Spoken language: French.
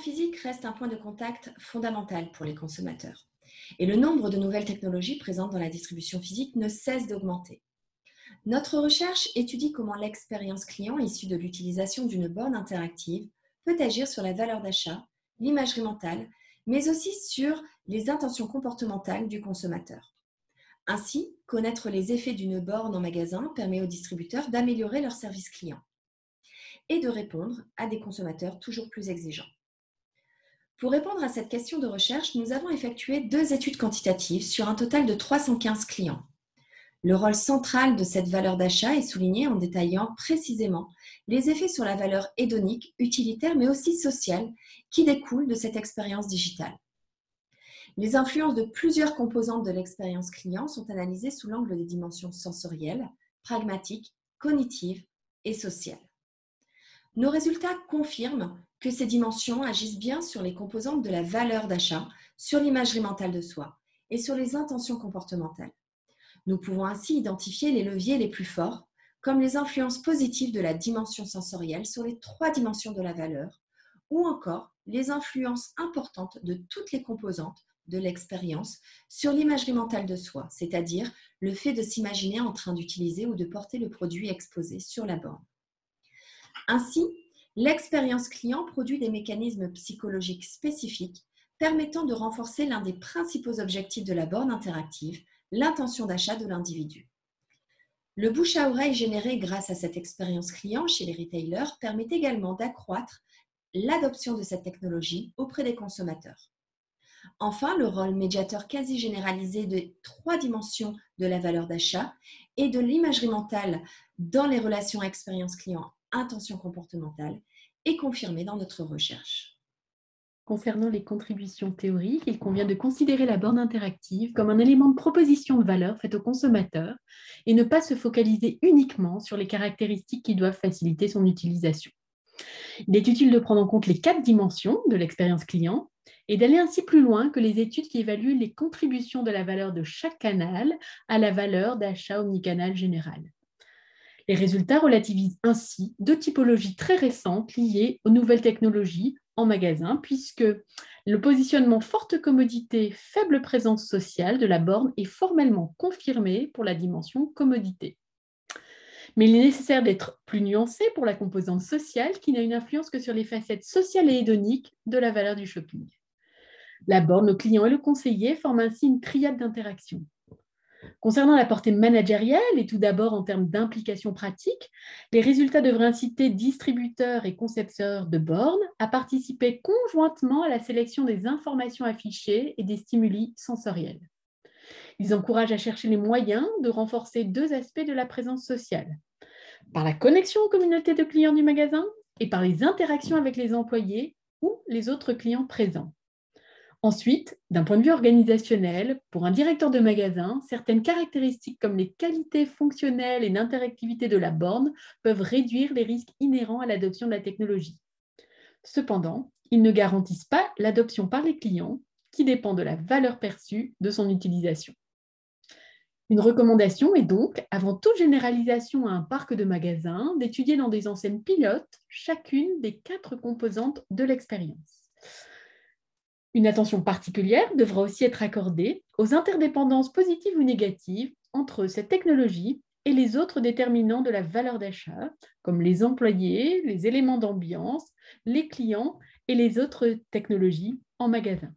physique reste un point de contact fondamental pour les consommateurs. Et le nombre de nouvelles technologies présentes dans la distribution physique ne cesse d'augmenter. Notre recherche étudie comment l'expérience client issue de l'utilisation d'une borne interactive peut agir sur la valeur d'achat, l'imagerie mentale, mais aussi sur les intentions comportementales du consommateur. Ainsi, connaître les effets d'une borne en magasin permet aux distributeurs d'améliorer leur service client et de répondre à des consommateurs toujours plus exigeants. Pour répondre à cette question de recherche, nous avons effectué deux études quantitatives sur un total de 315 clients. Le rôle central de cette valeur d'achat est souligné en détaillant précisément les effets sur la valeur hédonique, utilitaire, mais aussi sociale qui découlent de cette expérience digitale. Les influences de plusieurs composantes de l'expérience client sont analysées sous l'angle des dimensions sensorielles, pragmatiques, cognitives et sociales. Nos résultats confirment que ces dimensions agissent bien sur les composantes de la valeur d'achat, sur l'imagerie mentale de soi et sur les intentions comportementales. Nous pouvons ainsi identifier les leviers les plus forts, comme les influences positives de la dimension sensorielle sur les trois dimensions de la valeur, ou encore les influences importantes de toutes les composantes de l'expérience sur l'imagerie mentale de soi, c'est-à-dire le fait de s'imaginer en train d'utiliser ou de porter le produit exposé sur la borne. Ainsi, l'expérience client produit des mécanismes psychologiques spécifiques permettant de renforcer l'un des principaux objectifs de la borne interactive, l'intention d'achat de l'individu. Le bouche à oreille généré grâce à cette expérience client chez les retailers permet également d'accroître l'adoption de cette technologie auprès des consommateurs. Enfin, le rôle médiateur quasi généralisé des trois dimensions de la valeur d'achat et de l'imagerie mentale dans les relations expérience client intention comportementale est confirmé dans notre recherche. Concernant les contributions théoriques, il convient de considérer la borne interactive comme un élément de proposition de valeur faite au consommateur et ne pas se focaliser uniquement sur les caractéristiques qui doivent faciliter son utilisation. Il est utile de prendre en compte les quatre dimensions de l'expérience client et d'aller ainsi plus loin que les études qui évaluent les contributions de la valeur de chaque canal à la valeur d'achat omnicanal général. Les résultats relativisent ainsi deux typologies très récentes liées aux nouvelles technologies en magasin, puisque le positionnement forte commodité, faible présence sociale de la borne est formellement confirmé pour la dimension commodité. Mais il est nécessaire d'être plus nuancé pour la composante sociale qui n'a une influence que sur les facettes sociales et hédoniques de la valeur du shopping. La borne, le client et le conseiller forment ainsi une triade d'interaction. Concernant la portée managériale, et tout d'abord en termes d'implication pratique, les résultats devraient inciter distributeurs et concepteurs de bornes à participer conjointement à la sélection des informations affichées et des stimuli sensoriels. Ils encouragent à chercher les moyens de renforcer deux aspects de la présence sociale par la connexion aux communautés de clients du magasin et par les interactions avec les employés ou les autres clients présents. Ensuite, d'un point de vue organisationnel, pour un directeur de magasin, certaines caractéristiques comme les qualités fonctionnelles et d'interactivité de la borne peuvent réduire les risques inhérents à l'adoption de la technologie. Cependant, ils ne garantissent pas l'adoption par les clients qui dépend de la valeur perçue de son utilisation. Une recommandation est donc, avant toute généralisation à un parc de magasins, d'étudier dans des enseignes pilotes chacune des quatre composantes de l'expérience. Une attention particulière devra aussi être accordée aux interdépendances positives ou négatives entre cette technologie et les autres déterminants de la valeur d'achat, comme les employés, les éléments d'ambiance, les clients et les autres technologies en magasin.